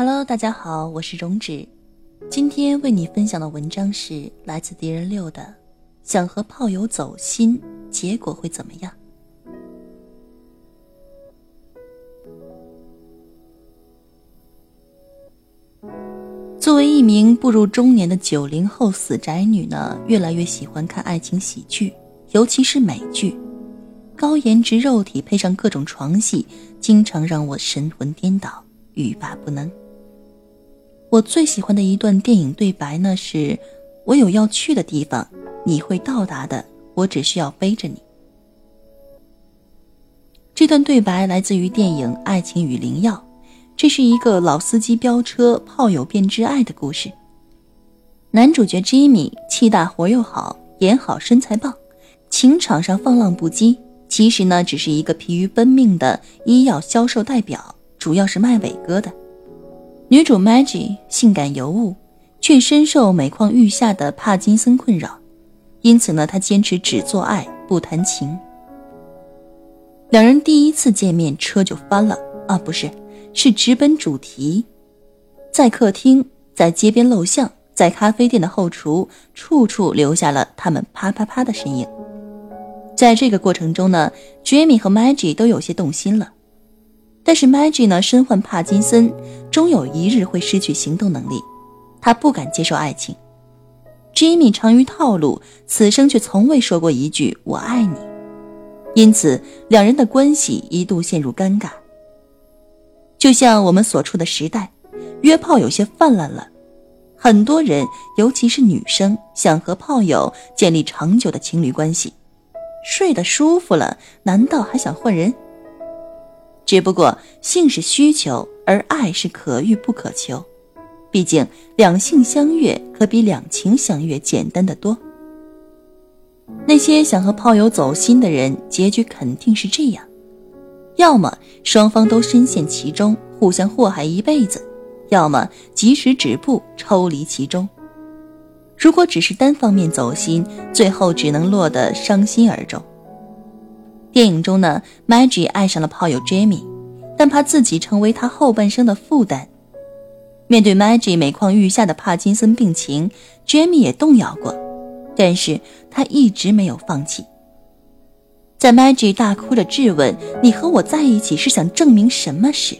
Hello，大家好，我是荣止。今天为你分享的文章是来自敌人六的《想和炮友走心，结果会怎么样》。作为一名步入中年的九零后死宅女呢，越来越喜欢看爱情喜剧，尤其是美剧。高颜值肉体配上各种床戏，经常让我神魂颠倒，欲罢不能。我最喜欢的一段电影对白呢，是“我有要去的地方，你会到达的，我只需要背着你。”这段对白来自于电影《爱情与灵药》，这是一个老司机飙车炮友变挚爱的故事。男主角 Jimmy 气大活又好，演好身材棒，情场上放浪不羁，其实呢只是一个疲于奔命的医药销售代表，主要是卖伟哥的。女主 Maggie 性感尤物，却深受每况愈下的帕金森困扰，因此呢，她坚持只做爱不谈情。两人第一次见面，车就翻了啊，不是，是直奔主题，在客厅，在街边陋巷，在咖啡店的后厨，处处留下了他们啪啪啪的身影。在这个过程中呢，Jamie 和 Maggie 都有些动心了。但是 Maggie 呢，身患帕金森，终有一日会失去行动能力。他不敢接受爱情。Jimmy 长于套路，此生却从未说过一句“我爱你”，因此两人的关系一度陷入尴尬。就像我们所处的时代，约炮有些泛滥了，很多人，尤其是女生，想和炮友建立长久的情侣关系，睡得舒服了，难道还想换人？只不过性是需求，而爱是可遇不可求。毕竟两性相悦可比两情相悦简单的多。那些想和炮友走心的人，结局肯定是这样：要么双方都深陷其中，互相祸害一辈子；要么及时止步，抽离其中。如果只是单方面走心，最后只能落得伤心而终。电影中呢，Maggie 爱上了炮友 Jamie，但怕自己成为他后半生的负担。面对 Maggie 每况愈下的帕金森病情，Jamie 也动摇过，但是他一直没有放弃。在 Maggie 大哭着质问“你和我在一起是想证明什么”时，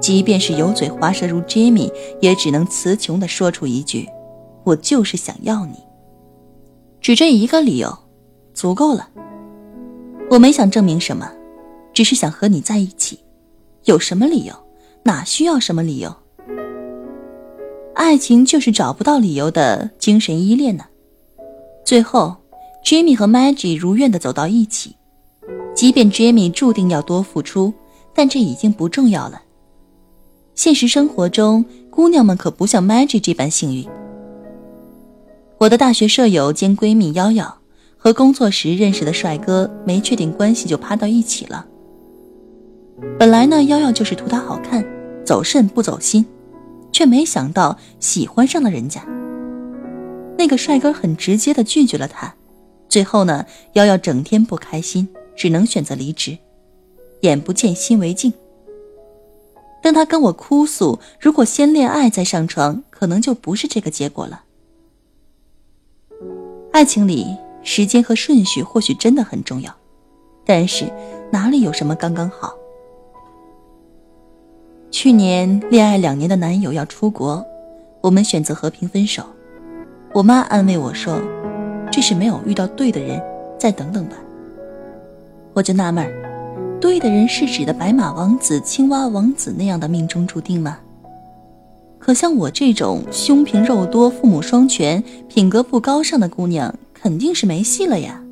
即便是油嘴滑舌如 Jamie，也只能词穷地说出一句：“我就是想要你。”只这一个理由，足够了。我没想证明什么，只是想和你在一起。有什么理由？哪需要什么理由？爱情就是找不到理由的精神依恋呢。最后，Jimmy 和 Maggie 如愿的走到一起。即便 Jimmy 注定要多付出，但这已经不重要了。现实生活中，姑娘们可不像 Maggie 这般幸运。我的大学舍友兼闺蜜瑶瑶。和工作时认识的帅哥没确定关系就趴到一起了。本来呢，瑶瑶就是图他好看，走肾不走心，却没想到喜欢上了人家。那个帅哥很直接的拒绝了他，最后呢，瑶瑶整天不开心，只能选择离职。眼不见心为净。当他跟我哭诉，如果先恋爱再上床，可能就不是这个结果了。爱情里。时间和顺序或许真的很重要，但是哪里有什么刚刚好？去年恋爱两年的男友要出国，我们选择和平分手。我妈安慰我说：“这是没有遇到对的人，再等等吧。”我就纳闷儿，对的人是指的白马王子、青蛙王子那样的命中注定吗？可像我这种胸平肉多、父母双全、品格不高尚的姑娘，肯定是没戏了呀。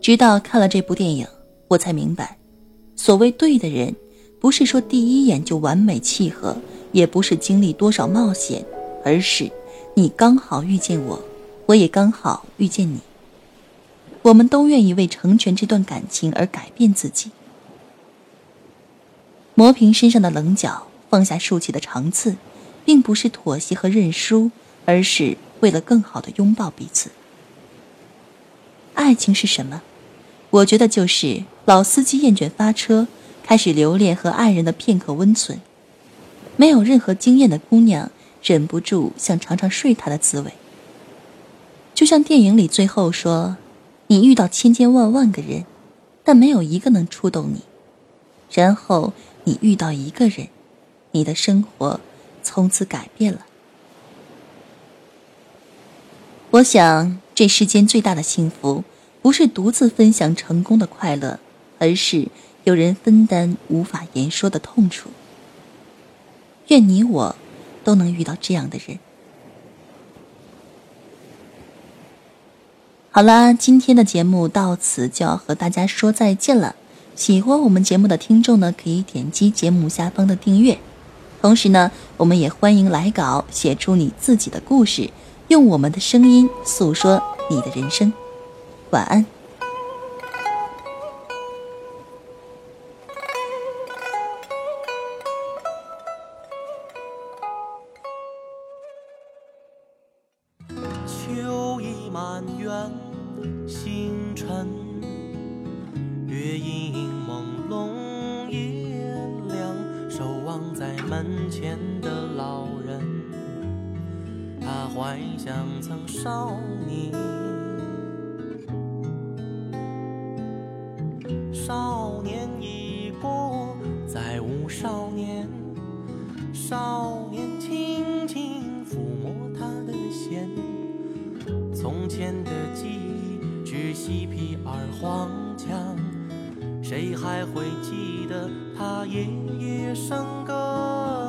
直到看了这部电影，我才明白，所谓对的人，不是说第一眼就完美契合，也不是经历多少冒险，而是你刚好遇见我，我也刚好遇见你。我们都愿意为成全这段感情而改变自己，磨平身上的棱角。放下竖起的长刺，并不是妥协和认输，而是为了更好的拥抱彼此。爱情是什么？我觉得就是老司机厌倦发车，开始留恋和爱人的片刻温存。没有任何经验的姑娘，忍不住想尝尝睡他的滋味。就像电影里最后说：“你遇到千千万万个人，但没有一个能触动你。然后你遇到一个人。”你的生活从此改变了。我想，这世间最大的幸福，不是独自分享成功的快乐，而是有人分担无法言说的痛楚。愿你我都能遇到这样的人。好啦，今天的节目到此就要和大家说再见了。喜欢我们节目的听众呢，可以点击节目下方的订阅。同时呢，我们也欢迎来稿，写出你自己的故事，用我们的声音诉说你的人生。晚安。秋意满园，星辰，月影朦胧。夜凉，守望在门前怀想曾少年，少年已过，再无少年。少年轻轻抚摸他的弦，从前的记忆只嬉皮而荒腔。谁还会记得他夜夜笙歌？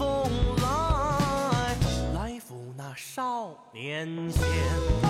风来，来赴那少年间。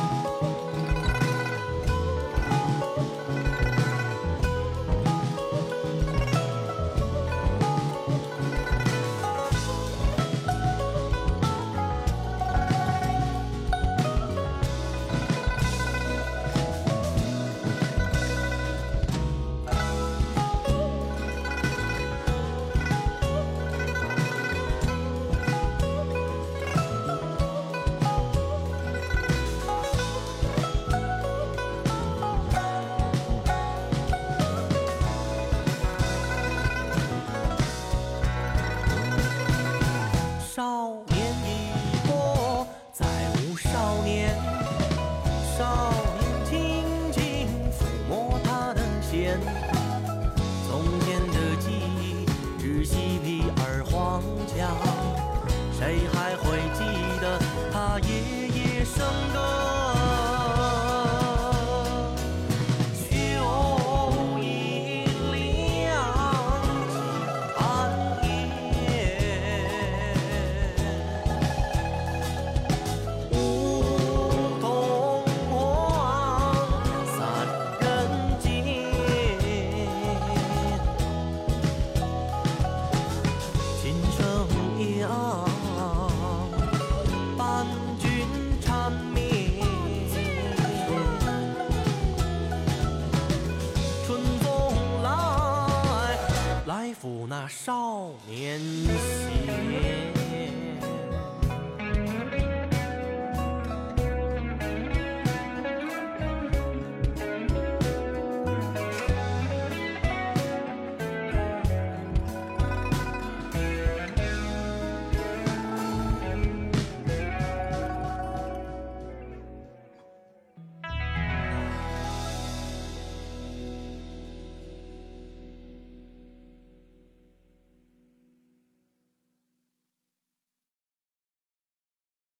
抚那少年心。